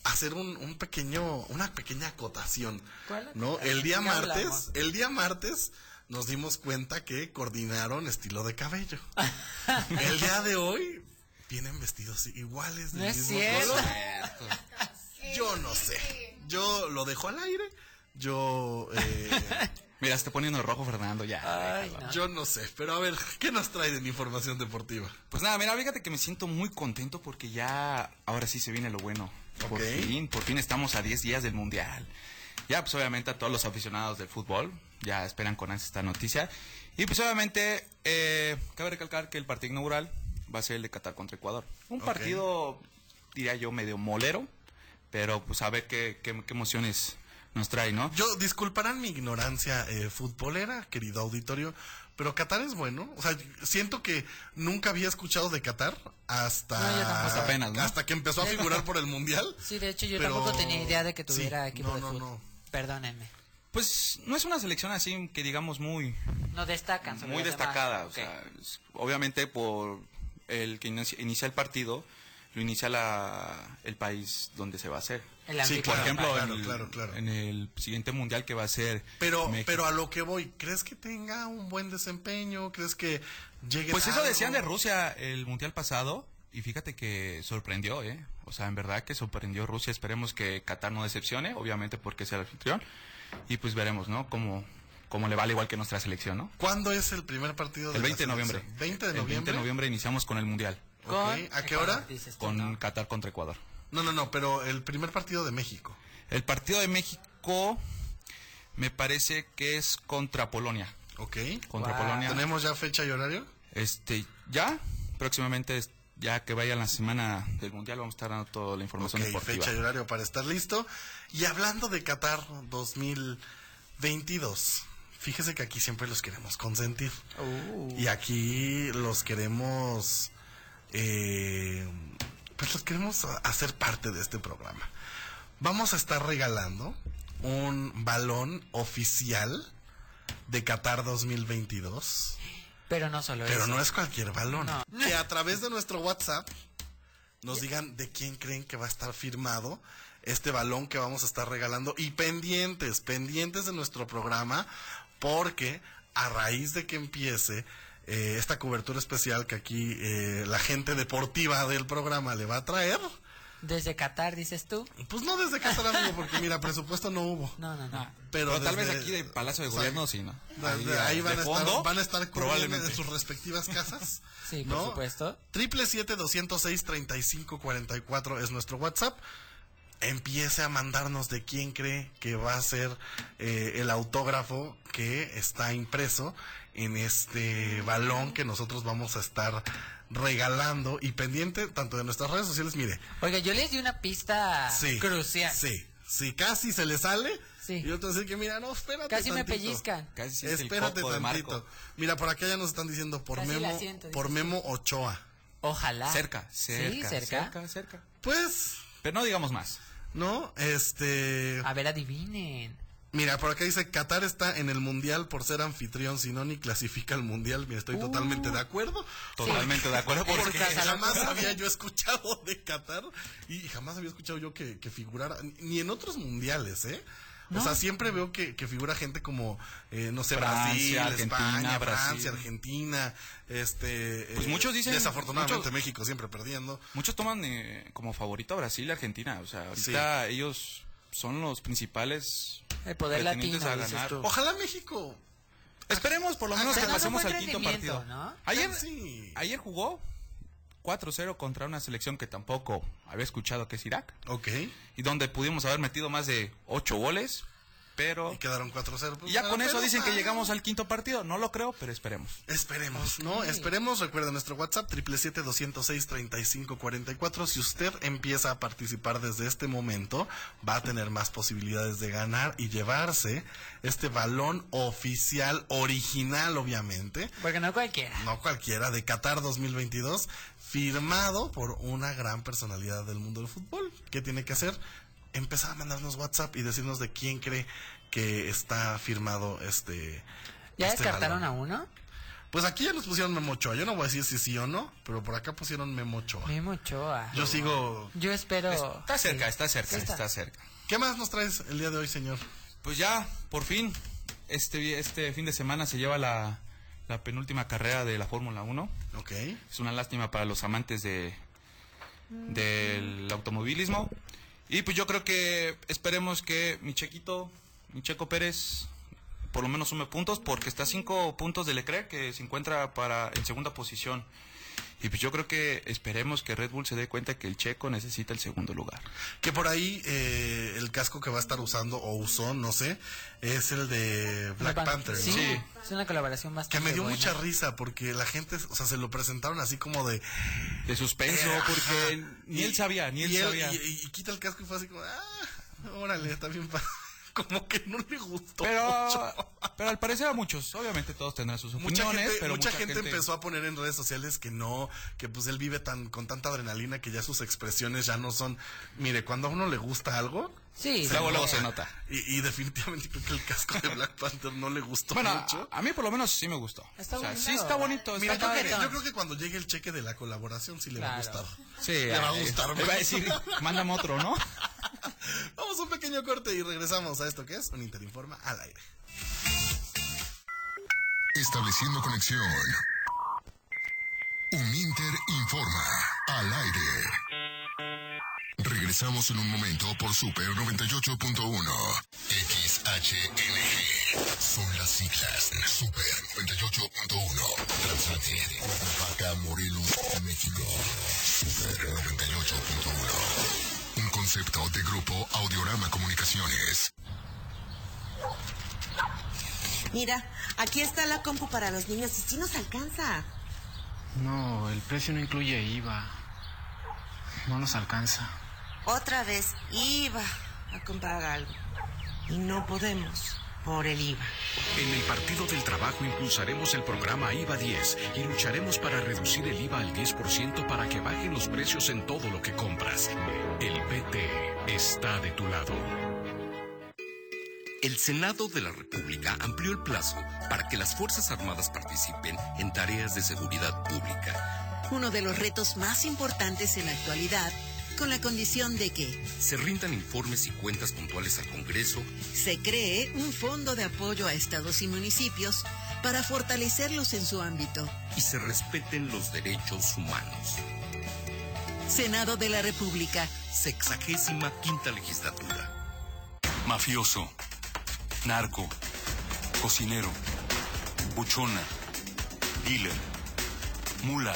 hacer un, un pequeño, una pequeña acotación. ¿Cuál ¿No? El día ¿Qué martes, hablamos? el día martes nos dimos cuenta que coordinaron estilo de cabello. <laughs> el día de hoy vienen vestidos iguales del No es mismo color. <laughs> Yo no sé. Yo lo dejo al aire. Yo eh, <laughs> mira, se está poniendo rojo Fernando ya. Ay, yo no sé, pero a ver, ¿qué nos trae de información deportiva? Pues nada, mira, fíjate que me siento muy contento porque ya ahora sí se viene lo bueno. Por fin, por fin estamos a 10 días del Mundial. Ya, pues obviamente a todos los aficionados del fútbol ya esperan con ansia esta noticia. Y pues obviamente, eh, cabe recalcar que el partido inaugural va a ser el de Qatar contra Ecuador. Un partido, diría yo, medio molero, pero pues a ver qué, qué, qué emociones nos trae, ¿no? Yo, disculparán mi ignorancia eh, futbolera, querido auditorio, pero Qatar es bueno. O sea, siento que nunca había escuchado de Qatar hasta, No. Hasta apenas, ¿no? hasta que empezó a figurar por el Mundial. <laughs> Sí, de hecho yo Pero- tampoco tenía idea de que sí, tuviera equipo no, de no, fútbol. no. Perdónenme. Pues no es una selección así que digamos muy, No destacan. muy destacada. O sea, obviamente por el que inicia el partido, lo inicia la, el país donde se va a hacer. El Sí. Por ejemplo, claro, en, el, claro, claro. en el siguiente mundial que va a ser Pero, México. pero a lo que voy, ¿crees que tenga un buen desempeño? ¿Crees que llegue Pues eso algo? decían de Rusia el mundial pasado y fíjate que sorprendió, ¿eh? O sea, en verdad que sorprendió Rusia. Esperemos que Qatar no decepcione, obviamente porque es el anfitrión. Y pues veremos, ¿no? Cómo, cómo le vale igual que nuestra selección, ¿no? ¿Cuándo es el primer partido de El la 20 de noviembre. selección? 20 de El noviembre. 20 de noviembre iniciamos con el mundial. Ok, Con ¿A qué hora? Con ¿no? Qatar contra Ecuador. No, no, no, pero el primer partido de México. El partido de México me parece que es contra Polonia. ¿Ok? Contra Wow. Polonia. ¿Tenemos ya fecha y horario? Este, ya, próximamente, ya que vaya la semana del Mundial, vamos a estar dando toda la información Ok, deportiva. fecha y horario para estar listo. Y hablando de Qatar 2022, fíjese que aquí siempre los queremos consentir. Uh. Y aquí los queremos, eh, pues los queremos hacer parte de este programa. Vamos a estar regalando un balón oficial de Qatar 2022. Pero no solo Pero eso. no es cualquier balón. No. Que a través de nuestro WhatsApp nos digan de quién creen que va a estar firmado este balón que vamos a estar regalando. Y pendientes, pendientes de nuestro programa, porque a raíz de que empiece eh, esta cobertura especial que aquí eh, la gente deportiva del programa le va a traer, Desde Qatar, dices tú. pues no desde Qatar, amigo, porque mira, presupuesto no hubo. No, no, no. Pero, Pero, tal vez aquí de Palacio de o sea, Gobierno, sí, ¿no? ahí, van, a fondo, estar, van a estar cubriendo probablemente. en sus respectivas casas. <laughs> Sí, por ¿no? supuesto. Triple siete doscientos seis treinta y cinco cuarenta y cuatro es nuestro WhatsApp. Empiece a mandarnos de quién cree que va a ser eh, el autógrafo que está impreso en este balón que nosotros vamos a estar regalando y pendiente tanto de nuestras redes sociales. Mire, Oiga, yo les di una pista sí, crucial. sí, sí, casi se le sale. Sí. Y otro decir que mira, no, espérate. Casi me pellizcan. Casi es el Espérate de tantito. Mira, por acá ya nos están diciendo por Casi Memo, siento, por Memo Ochoa. Ojalá. Cerca, cerca, Sí, cerca. cerca, cerca. Pues, Pero no digamos más. ¿no? Este, A ver, adivinen. Mira, por acá dice Qatar está en el mundial por ser anfitrión, si no ni clasifica al mundial. Mira, estoy totalmente de acuerdo. Totalmente de acuerdo. Porque jamás había yo escuchado de Qatar y jamás había escuchado yo que, que figurara, ni en otros mundiales, ¿eh? O sea, siempre veo que, que figura gente como, eh, no sé, Francia, Brasil, Argentina, España, Brasil. Francia, Argentina, este... Pues eh, muchos dicen- Desafortunadamente muchos- México siempre perdiendo. muchos toman eh, como favorito a Brasil y Argentina. O sea, ahorita ellos son los principales El poder latino, a dices ganar. tú. Ojalá México... Esperemos por lo menos que pasemos al quinto partido. ¿no? Ayer, Sí. ayer jugó 4-0 contra una selección que tampoco había escuchado que es Irak. Ok. Y donde pudimos haber metido más de 8 goles. Pero... Y quedaron 4-0. pues, Y ya con eso dicen que ah, llegamos al quinto partido. No lo creo, pero esperemos. Esperemos, ¿no? Esperemos. Recuerden nuestro WhatsApp, 777-206-3544. Si usted empieza a participar desde este momento, va a tener más posibilidades de ganar y llevarse este balón oficial, original, obviamente. Porque no cualquiera. No cualquiera, de Qatar 2022, firmado por una gran personalidad del mundo del fútbol. ¿Qué tiene que hacer? Empezar a mandarnos WhatsApp y decirnos de quién cree que está firmado este. ¿Ya este descartaron balón. a uno? Pues aquí ya nos pusieron Memo Ochoa. Yo no voy a decir si sí o no, pero por acá pusieron Memo Ochoa. Memo Ochoa. Yo sigo. Yo espero... Está cerca, Sí. está cerca, Sí está. está cerca. ¿Qué más nos traes el día de hoy, señor? Pues ya, por fin, este, este fin de semana se lleva la, la penúltima carrera de la Fórmula 1. Ok. Es una lástima para los amantes de del automovilismo. Y pues yo creo que esperemos que mi chequito, mi Checo Pérez, por lo menos sume puntos, porque está a cinco puntos de Leclerc, que se encuentra para en segunda posición. Y pues yo creo que esperemos que Red Bull se dé cuenta que el Checo necesita el segundo lugar. Que por ahí eh, el casco que va a estar usando o usó, no sé, es el de Black Pan- Panther. Sí, ¿no? Sí. es una colaboración bastante Que me dio buena. mucha risa porque la gente, o sea, se lo presentaron así como de. De suspenso, Eh, porque ajá. ni él sabía, ni él y sabía. Y, y quita el casco y fue así como, ah, órale, está bien. pa-". Como que no le gustó Pero, mucho. pero al parecer a muchos, obviamente todos tendrán sus Mucha opiniones, gente, pero mucha, gente, empezó a poner en redes sociales que no, que pues él vive tan con tanta adrenalina que ya sus expresiones ya no son. Mire, cuando a uno le gusta algo, Sí, Luego, luego se nota. y, y definitivamente creo que el casco de Black Panther no le gustó Bueno, mucho. a, a mí por lo menos sí me gustó. Está o sea, bonito. sí está bonito, Mira, está yo, creo que, padre. yo creo que cuando llegue el cheque de la colaboración sí le va a gustar. Sí, le va a gustar. Le va a decir, mándame otro, ¿no? <laughs> Corte y regresamos a esto que es un Interinforma al aire. Estableciendo conexión. Un Inter informa al aire. Regresamos en un momento por Super 98.1. XHNG. Son las siglas Super 98.1. Transmitir. Vaca Morelos, México. Super 98.1. Concepto de grupo Audiorama Comunicaciones. Mira, aquí está la compu para los niños y sí nos alcanza. No, el precio no incluye IVA. No nos alcanza. Otra vez iba a comprar algo. Y no podemos por el IVA. En el Partido del Trabajo impulsaremos el programa IVA 10 y lucharemos para reducir el IVA al 10% para que bajen los precios en todo lo que compras. El PT está de tu lado. El Senado de la República amplió el plazo para que las Fuerzas Armadas participen en tareas de seguridad pública. Uno de los retos más importantes en la actualidad, con la condición de que Se rindan informes y cuentas puntuales al Congreso se cree un fondo de apoyo a estados y municipios para fortalecerlos en su ámbito. y se respeten los derechos humanos. Senado de la República. Sexagésima quinta legislatura. Mafioso, narco, cocinero, buchona, dealer, mula.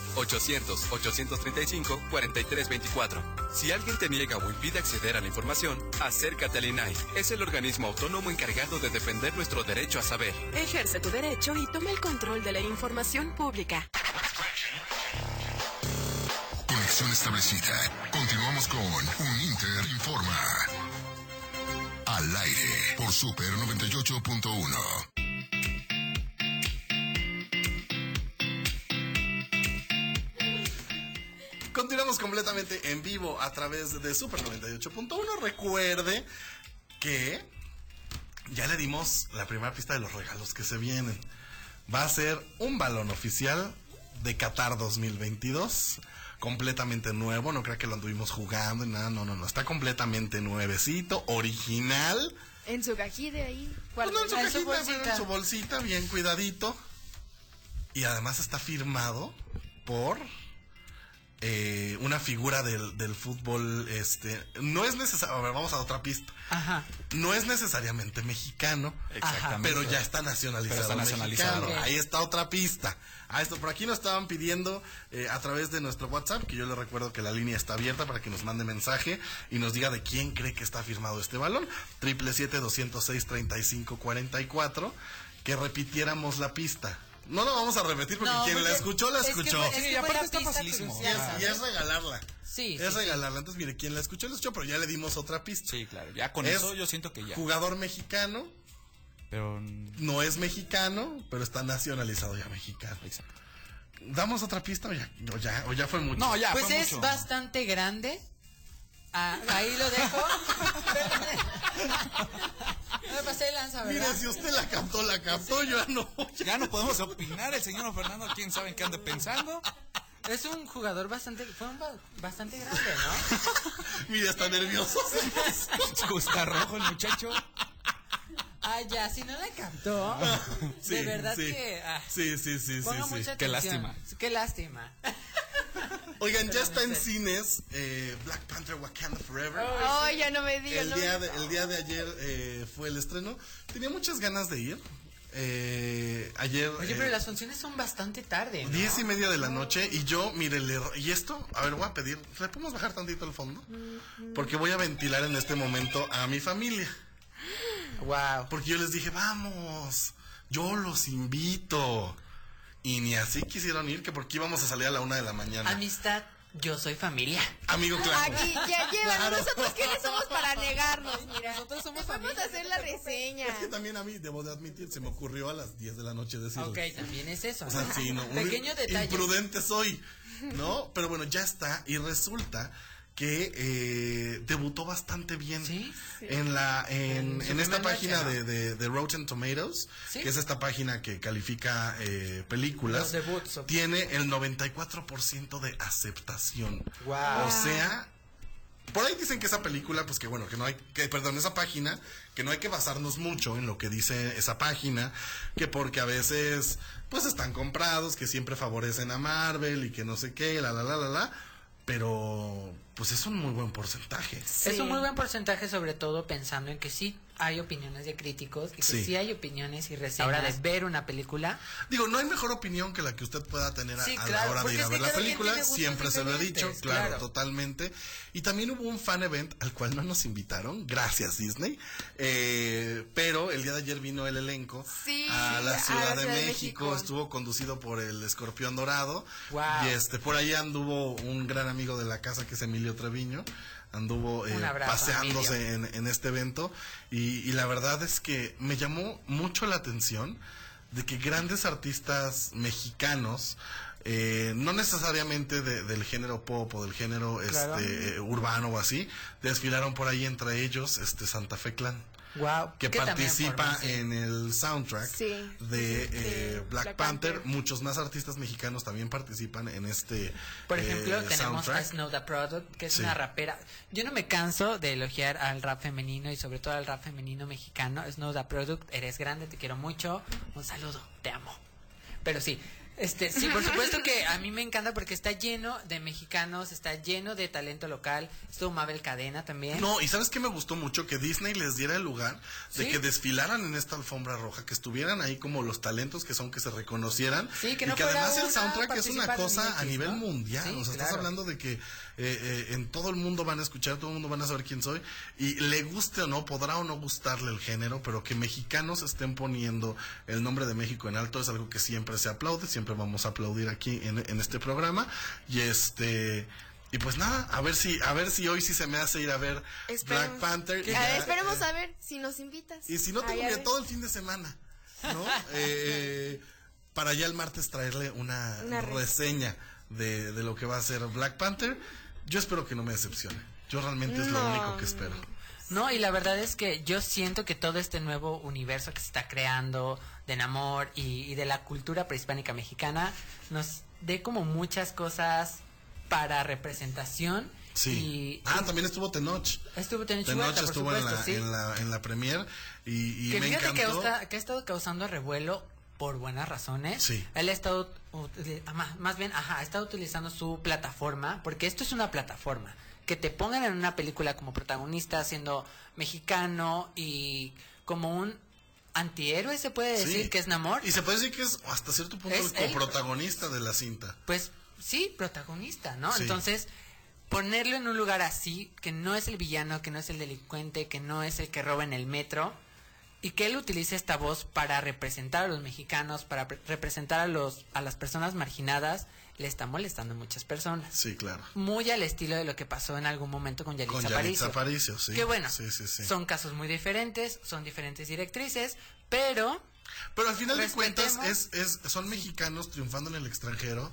800-835-4324. Si alguien te niega o impide acceder a la información, acércate al INAI. Es el organismo autónomo encargado de defender nuestro derecho a saber. Ejerce tu derecho y toma el control de la información pública. Conexión establecida. Continuamos con Un Inter informa. Al aire por Super 98.1. Continuamos completamente en vivo a través de Super 98.1. Recuerde que ya le dimos la primera pista de los regalos que se vienen. Va a ser un balón oficial de Qatar 2022. Completamente nuevo, no creo que lo anduvimos jugando y nada, no, no, no. Está completamente nuevecito, original. En su cajita ahí. Pues no en su cajita, bolsita. en su bolsita, bien cuidadito. Y además está firmado por eh, una figura del, del fútbol. Este, no es necesario. A ver, vamos a otra pista. Ajá. No es necesariamente mexicano, Exactamente. pero ya está nacionalizado. Pero está nacionalizado. mexicano. Ok. Ahí está otra pista. A esto, por aquí nos estaban pidiendo eh, a través de nuestro WhatsApp, que yo les recuerdo que la línea está abierta para que nos mande mensaje y nos diga de quién cree que está firmado este balón. Triple siete doscientos seis treinta y cinco cuarenta y cuatro. Que repitiéramos la pista. No lo vamos a repetir porque No, quien la porque escuchó, la es que escuchó. es que Sí, aparte la está facilísimo. Y es, y es regalarla. Sí, es sí, regalarla. Entonces, mire, quien la escuchó, la escuchó, pero ya le dimos otra pista. Sí, claro. Ya con Es eso yo siento que ya. Jugador mexicano, Pero no es mexicano, pero está nacionalizado ya mexicano. Exacto. ¿Damos otra pista o ya, o ya, o ya fue mucho? No, ya Pues fue es mucho. bastante grande. Ah, ahí lo dejo. <laughs> No me pasé de lanza, ¿verdad? Mire, si usted la captó, la captó, yo ya no. Ya no podemos opinar. El señor Fernando, quién sabe en qué ande pensando. Es un jugador bastante, fue un ba- bastante grande, ¿no? <laughs> Mire, está nervioso. <laughs> Está rojo el muchacho. Ah, ya, si no la captó, <laughs> Sí, de verdad sí. que... ah, Sí, sí, sí, sí, sí. Qué lástima. Qué lástima. <laughs> Oigan, ya está en cines eh, Black Panther Wakanda Forever. Ay, ya no me digas. El no día, me- de, el día de ayer eh, fue el estreno. Tenía muchas ganas de ir. Eh, ayer. Oye, eh, pero las funciones son bastante tarde, ¿no? Diez y media de la noche y yo, mire, le- y esto, a ver, voy a pedir, ¿le podemos bajar tantito el fondo? Porque voy a ventilar en este momento a mi familia. Wow. Porque yo les dije, vamos, yo los invito. Y ni así quisieron ir, que porque íbamos a salir a la una de la mañana. Amistad, yo soy familia. Amigo, claro. Aquí, ya <laughs> llevan. Claro. Nosotros quiénes somos para negarnos, mira. Nosotros somos Vamos a hacer la reseña. Es que también a mí, debo de admitir, se me ocurrió a las 10 de la noche decirlo. Ok, también es eso. O sea, ¿no? sí, no, <laughs> un Pequeño detalle. imprudente soy, ¿no? Pero bueno, ya está y resulta que eh, debutó bastante bien ¿Sí? en la en, En su en esta página noche, de, de, de Rotten Tomatoes, ¿Sí? que es esta página que califica eh, películas, debuts, tiene el 94% de aceptación. Wow. O sea, por ahí dicen que esa película, pues que bueno, que no hay, que perdón, esa página, que no hay que basarnos mucho en lo que dice esa página, que porque a veces, pues están comprados, que siempre favorecen a Marvel y que no sé qué, la la la la la, pero pues es un muy buen porcentaje. Es un muy buen porcentaje, sobre todo pensando en que sí hay opiniones de críticos y que sí, Sí. hay opiniones y reseñas. Ahora de ver una película. Digo, no hay mejor opinión que la que usted pueda tener a, Sí, a la claro, hora de ir a ver la película. Siempre se lo he dicho, claro, claro. totalmente. Y también hubo un fan event al cual no nos invitaron, gracias Disney. Eh, pero el día de ayer vino el elenco Sí, a la a Ciudad, la de, México. México. Estuvo conducido por el Escorpión Dorado. Wow. Y este, por ahí anduvo un gran amigo de la casa que es Emilio Treviño. Anduvo eh, abrazo, paseándose en, en este evento. Y, y la verdad es que me llamó mucho la atención de que grandes artistas mexicanos, eh, no necesariamente de- del género pop o del género Claro. este, eh, urbano o así, desfilaron por ahí entre ellos este Santa Fe Clan Wow. que participa en el soundtrack Sí, de, sí, sí, eh, de Black, Black Panther. Panther. Muchos más artistas mexicanos también participan en este Por ejemplo, eh, tenemos a. Snow the Product, que es Sí. una rapera. Yo no me canso de elogiar al rap femenino y sobre todo al rap femenino mexicano. Snow the Product, eres grande, te quiero mucho. Un saludo, te amo. Pero sí, este, sí, por supuesto que a mí me encanta porque está lleno de mexicanos, está lleno de talento local. Estuvo Mabel Cadena también. No, y sabes qué me gustó mucho que Disney les diera el lugar de Sí. que desfilaran en esta alfombra roja, que estuvieran ahí como los talentos que son, que se reconocieran. Sí, que y no que fuera además el soundtrack es una cosa a nivel ¿no? mundial. Sí, o sea, estás hablando de que eh, eh, en todo el mundo van a escuchar, todo el mundo van a saber quién soy. Y le guste o no, podrá o no gustarle el género, pero que mexicanos estén poniendo el nombre de México en alto es algo que siempre se aplaude, siempre vamos a aplaudir aquí en, en este programa. Y este. Y pues nada, a ver si, a ver si hoy sí se me hace ir a ver Esperemos. Black Panther. A ver, Ya, esperemos eh, a ver si nos invitas. Y si no, tengo que todo el fin de semana, ¿no? <laughs> Eh, para ya el martes traerle una, Una re- reseña de, de lo que va a ser Black Panther. Yo espero que no me decepcione. Yo realmente es lo único que espero. No, y la verdad es que yo siento que todo este nuevo universo que se está creando de Namor y, y de la cultura prehispánica mexicana nos dé como muchas cosas para representación. Sí. ah, también estuvo Tenoch. Estuvo Tenoch, Tenoch Huerta, por estuvo en, la, sí. en, la, en la premier y, y que me fíjate que, encantó. ha, que ha estado causando revuelo por buenas razones. Sí. Él ha estado, más, bien, ajá, ha estado utilizando su plataforma, porque esto es una plataforma. Que te pongan en una película como protagonista, siendo mexicano y como un antihéroe, se puede decir Sí. que es Namor. Y se puede decir que es hasta cierto punto Es el coprotagonista de la cinta. Pues sí, protagonista, ¿no? Sí. Entonces, ponerlo en un lugar así, que no es el villano, que no es el delincuente, que no es el que roba en el metro, y que él utilice esta voz para representar a los mexicanos, para pre- representar a los a las personas marginadas, le está molestando a muchas personas. Sí, claro. Muy al estilo de lo que pasó en algún momento con Yalitza Con Yalitza Aparicio. Aparicio, sí. Que bueno, Sí, sí, sí. son casos muy diferentes, son diferentes directrices, pero Pero al final de cuentas es, es, son mexicanos triunfando en el extranjero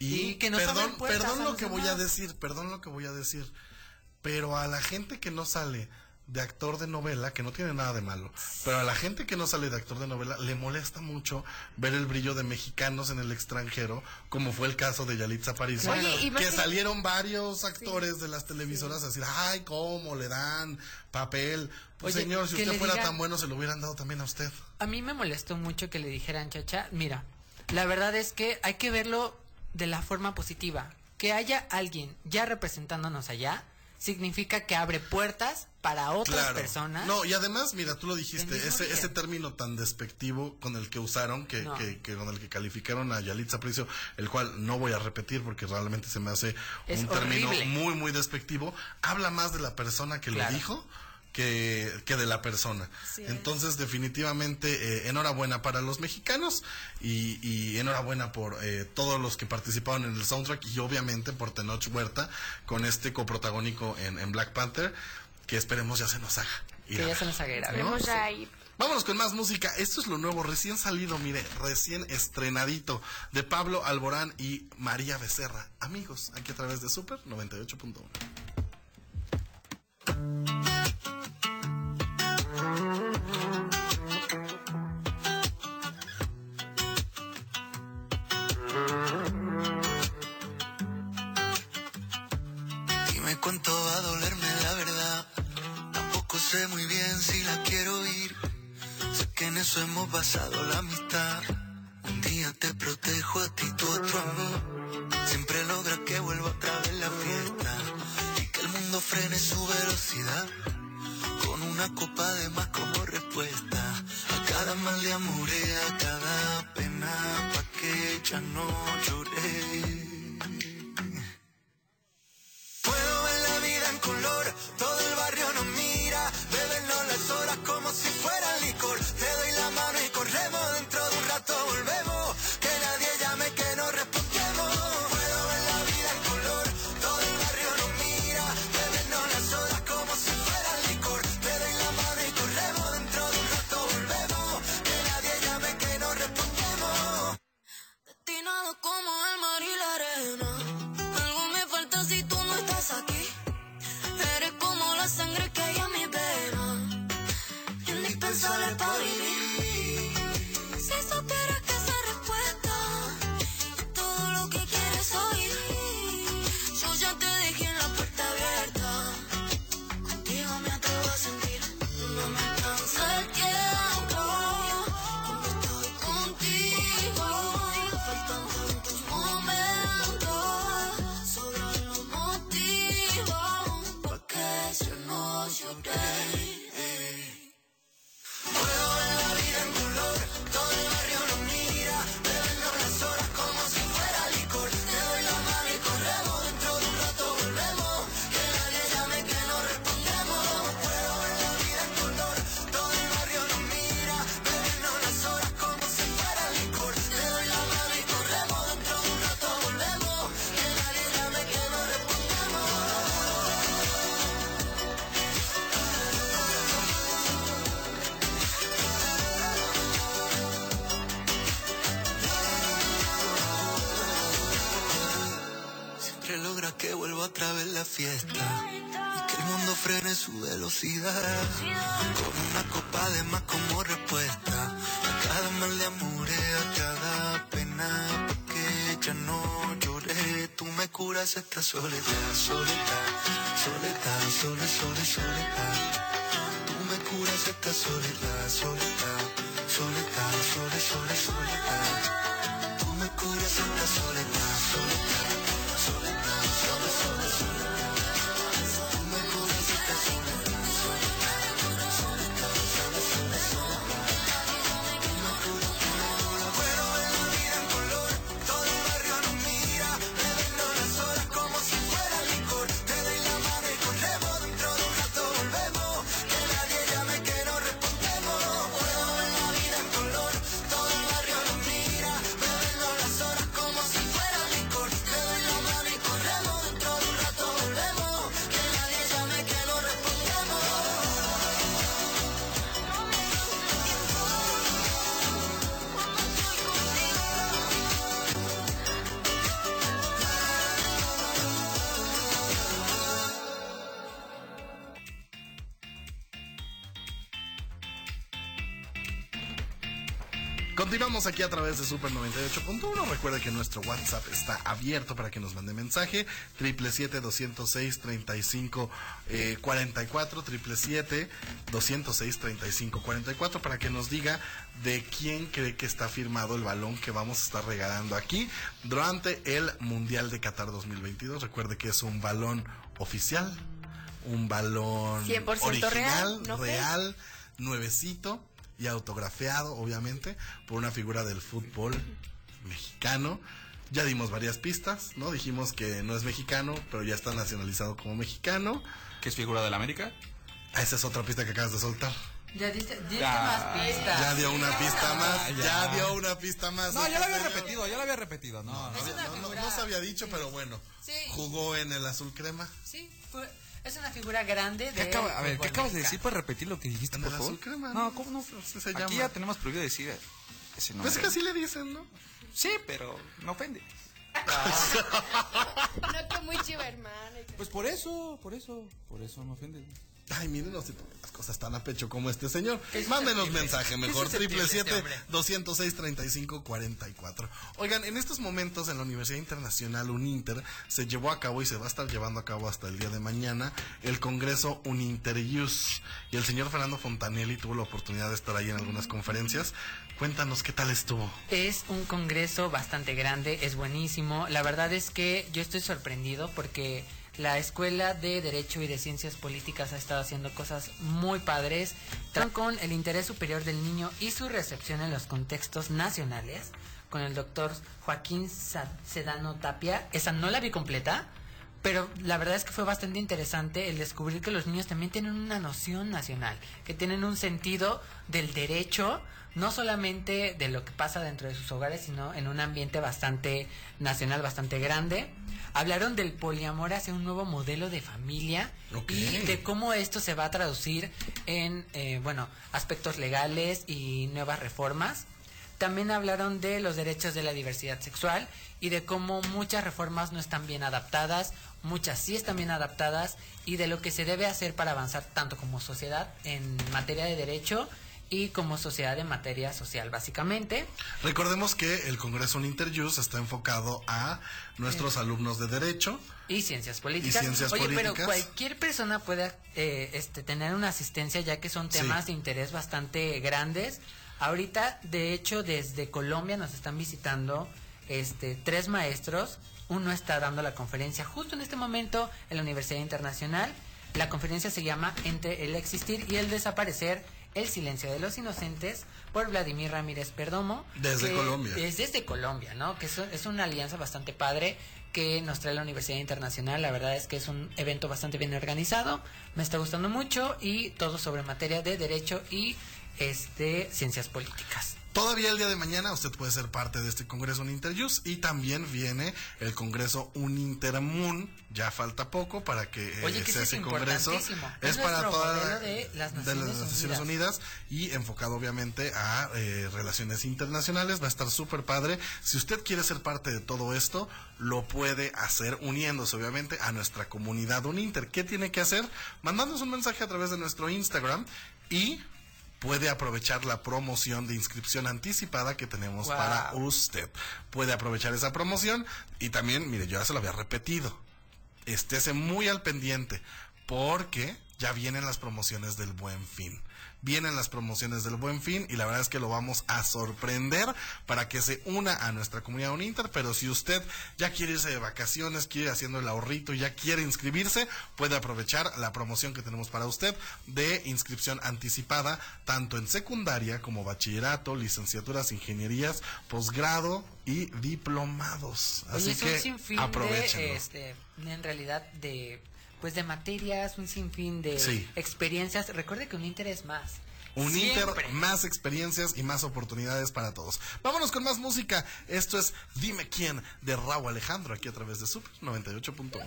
y, Y que nos perdón, puertas perdón lo que voy a decir, perdón lo que voy a decir, pero a la gente que no sale de actor de novela, que no tiene nada de malo, pero a la gente que no sale de actor de novela le molesta mucho ver el brillo de mexicanos en el extranjero, como fue el caso de Yalitza más que salieron varios actores de las televisoras a decir, ay, cómo le dan papel. Pues Oye, señor, si usted fuera tan bueno, se lo hubieran dado también a usted. A mí me molestó mucho que le dijeran, chacha, mira, la verdad es que hay que verlo de la forma positiva. Que haya alguien ya representándonos allá significa que abre puertas para otras Claro. personas. No, y además, mira, tú lo dijiste, ese, ese término tan despectivo con el que usaron, que, No. que, que con el que calificaron a Yalitza Aparicio, el cual no voy a repetir porque realmente se me hace Es un término muy, muy despectivo, habla más de la persona que Claro. lo dijo que, que de la persona. Sí. Entonces, definitivamente, eh, enhorabuena para los mexicanos y, y enhorabuena por eh, todos los que participaron en el soundtrack y obviamente por Tenoch Huerta con este coprotagónico en, en Black Panther, que esperemos ya se nos haga. ir que a ya ver. se nos. Esperemos ya ir. Vámonos con más música. Esto es lo nuevo, recién salido, mire, recién estrenadito de Pablo Alborán y María Becerra. Amigos, aquí a través de Super 98.1. soledad, soledad, soledad, sole, sole, soledad. Tú me curas esta soledad, soledad, soledad, sole, sole, soledad. Tú me curas esta soledad, soledad, Aquí a través de Super 98.1. Recuerde que nuestro WhatsApp está abierto para que nos mande mensaje. 777-206-3544. Eh, 44, 777-206-3544 para que nos diga de quién cree que está firmado el balón que vamos a estar regalando aquí durante el Mundial de Qatar 2022. Recuerde que es un balón oficial, un balón 100% original, real, real, nuevecito y autografiado, obviamente, por una figura del fútbol mexicano. Ya dimos varias pistas, ¿no? Dijimos que no es mexicano, pero ya está nacionalizado como mexicano. ¿Que es figura del América? Esa es otra pista que acabas de soltar. Ya diste, diste Ya. más pistas. Ya dio una pista más, ya. ya dio una pista más. No, ya lo había Señor. repetido, ya lo había repetido. No, no. No, no, figura- no se había dicho, pero bueno. Sí. Jugó en el azul crema. Sí, fue- es una figura grande ¿Qué de. acaba- a ver, ¿qué acabas de decir? ¿Puedes repetir lo que dijiste, por favor? crema. No, ¿cómo no? Se Aquí llama. ya tenemos prohibido decir ese nombre. Pues es que así le dicen, ¿no? Sí, pero no ofende. No que muy chiva, hermano. Pues por eso, por eso, por eso no ofende. Ay, miren no se las cosas tan a pecho como este señor. Es Mándenos mensaje mejor, triple este siete hombre. 206 35 44. Oigan, en estos momentos en la Universidad Internacional Uninter se llevó a cabo y se va a estar llevando a cabo hasta el día de mañana el Congreso Uninterius. Y el señor Fernando Fontanelli tuvo la oportunidad de estar ahí en algunas conferencias. Cuéntanos qué tal estuvo. Es un congreso bastante grande, es buenísimo. La verdad es que yo estoy sorprendido porque la Escuela de Derecho y de Ciencias Políticas ha estado haciendo cosas muy padres, con el interés superior del niño y su recepción en los contextos nacionales, con el doctor Joaquín Sedano Tapia. Esa no la vi completa, pero la verdad es que fue bastante interesante el descubrir que los niños también tienen una noción nacional, que tienen un sentido del derecho, no solamente de lo que pasa dentro de sus hogares, sino en un ambiente bastante nacional, bastante grande. Hablaron del poliamor hacia un nuevo modelo de familia y de cómo esto se va a traducir en, eh, bueno, aspectos legales y nuevas reformas. También hablaron de los derechos de la diversidad sexual y de cómo muchas reformas no están bien adaptadas, muchas sí están bien adaptadas y de lo que se debe hacer para avanzar tanto como sociedad en materia de derecho y como sociedad en materia social, básicamente. Recordemos que el Congreso Uninterius está enfocado a nuestros alumnos de Derecho. Y ciencias políticas. Y ciencias Oye, políticas. pero cualquier persona puede eh, este, tener una asistencia ya que son Sí. temas de interés bastante grandes. Ahorita, de hecho, desde Colombia nos están visitando este, tres maestros. Uno está dando la conferencia justo en este momento en la Universidad Internacional. La conferencia se llama Entre el existir y el desaparecer, el silencio de los inocentes, por Vladimir Ramírez Perdomo. Desde que Colombia. Es desde Colombia, ¿no? Que es, es una alianza bastante padre que nos trae la Universidad Internacional. La verdad es que es un evento bastante bien organizado. Me está gustando mucho y todo sobre materia de derecho y este ciencias políticas. Todavía el día de mañana usted puede ser parte de este Congreso Uninterius y también viene el Congreso Unintermun. Ya falta poco para que eh, Oye, que sea es ese Congreso. Es Es para nuestro toda modelo de las Naciones Unidas y enfocado obviamente a eh, relaciones internacionales. Va a estar súper padre. Si usted quiere ser parte de todo esto, lo puede hacer uniéndose obviamente a nuestra comunidad Uninter. ¿Qué tiene que hacer? Mandándonos un mensaje a través de nuestro Instagram y puede aprovechar la promoción de inscripción anticipada que tenemos Wow. para usted. Puede aprovechar esa promoción y también, mire, yo ya se lo había repetido. Estése muy al pendiente porque ya vienen las promociones del Buen Fin. Vienen las promociones del Buen Fin y la verdad es que lo vamos a sorprender para que se una a nuestra comunidad Uninter. Pero si usted ya quiere irse de vacaciones, quiere ir haciendo el ahorrito y ya quiere inscribirse, puede aprovechar la promoción que tenemos para usted de inscripción anticipada, tanto en secundaria como bachillerato, licenciaturas, ingenierías, posgrado y diplomados. Así Oye, que de, este, en realidad, de pues de materias, un sinfín de Sí. experiencias. Recuerde que un interés más. Un Siempre. Inter, más experiencias y más oportunidades para todos. Vámonos con más música. Esto es Dime quién de Raúl Alejandro aquí a través de Super 98.1.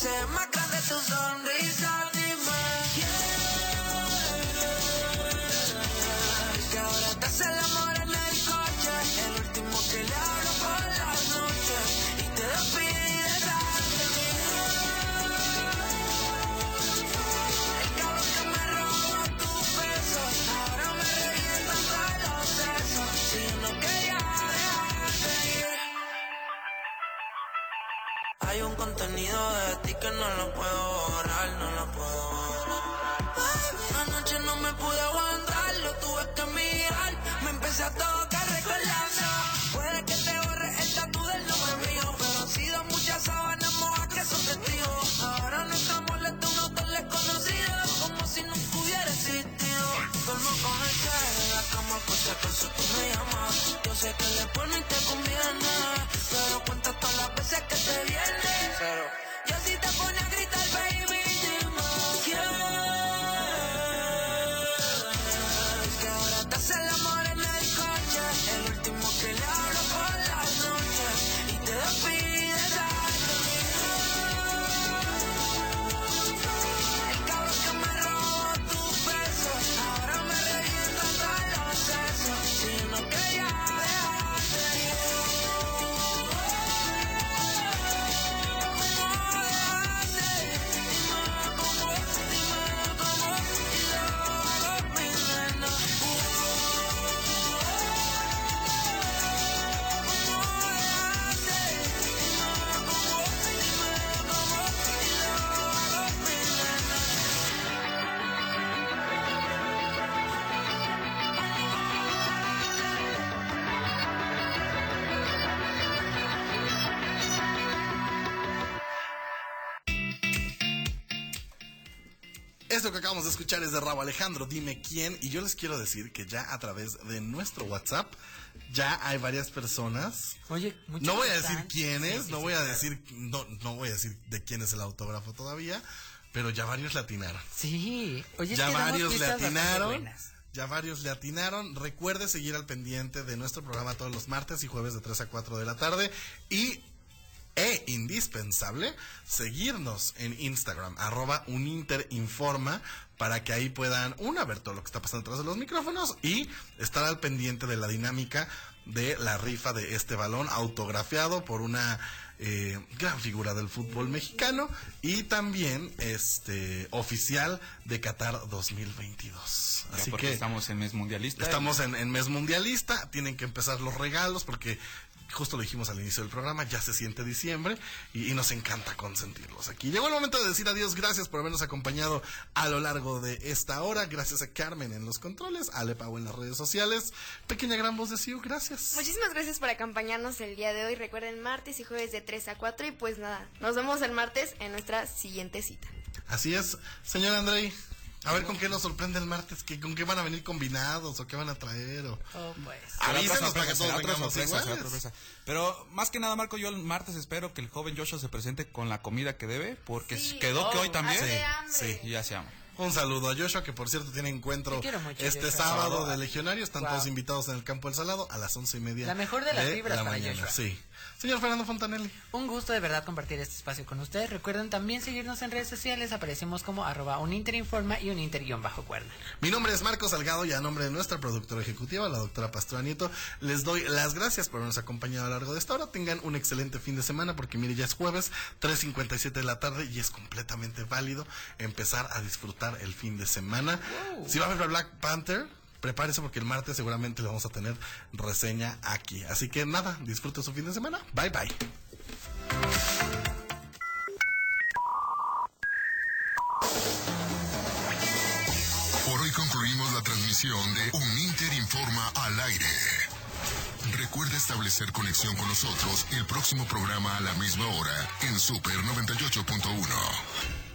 pero último que le acabamos de escuchar es de Rabo Alejandro, dime quién. Y yo les quiero decir que ya a través de nuestro WhatsApp ya hay varias personas. Oye, muchas no voy a decir quiénes, Sí, no sí, voy a claro. decir, no, no voy a decir de quién es el autógrafo todavía, pero ya varios le atinaron. Sí, oye, es ya que varios le atinaron. Ya varios le atinaron. Recuerde seguir al pendiente de nuestro programa todos los martes y jueves de 3 a 4 de la tarde. Y e indispensable seguirnos en Instagram, arroba uninterinforma, para que ahí puedan, una, ver todo lo que está pasando detrás de los micrófonos y estar al pendiente de la dinámica de la rifa de este balón autografiado por una eh, gran figura del fútbol mexicano y también este oficial de Qatar 2022. Ya Así porque que estamos en mes mundialista. Estamos en, en mes mundialista, tienen que empezar los regalos porque justo lo dijimos al inicio del programa, ya se siente diciembre y, y nos encanta consentirlos aquí. Llegó el momento de decir adiós, gracias por habernos acompañado a lo largo de esta hora, gracias a Carmen en los controles, a Ale Pau en las redes sociales, pequeña gran voz de Siu, gracias. Muchísimas gracias por acompañarnos el día de hoy. Recuerden martes y jueves de 3 a 4 y pues nada, nos vemos el martes en nuestra siguiente cita. Así es, señor Andrei. A ver con qué nos sorprende el martes, que con qué van a venir combinados o qué van a traer o... Oh, pues. Avísenos para que todos sorpresa. Pero más que nada, Marco, yo el martes espero que el joven Joshua se presente con la comida que debe, porque Sí. quedó que Oh, hoy también. hace hambre. Sí, y ya se ama. Un saludo a Joshua, que por cierto tiene encuentro mucho, este Joshua. sábado de Legionarios. Están Wow. todos invitados en el Campo del Salado a las once y media. La mejor de las vibras la para mañana. Joshua. Sí. Señor Fernando Fontanelli. Un gusto de verdad compartir este espacio con ustedes. Recuerden también seguirnos en redes sociales. Aparecemos como arroba un Interinforma y un Inter-cuerda. Mi nombre es Marco Salgado y a nombre de nuestra productora ejecutiva, la doctora Pastora Nieto, les doy las gracias por habernos acompañado a lo largo de esta hora. Tengan un excelente fin de semana porque mire, ya es jueves, 3.57 de la tarde y es completamente válido empezar a disfrutar el fin de semana. Si va a ver Black Panther, prepárese porque el martes seguramente le vamos a tener reseña aquí. Así que nada, disfrute su fin de semana. Bye bye. Por hoy concluimos la transmisión de Un Inter Informa al aire. Recuerda establecer conexión con nosotros el próximo programa a la misma hora en Super 98.1.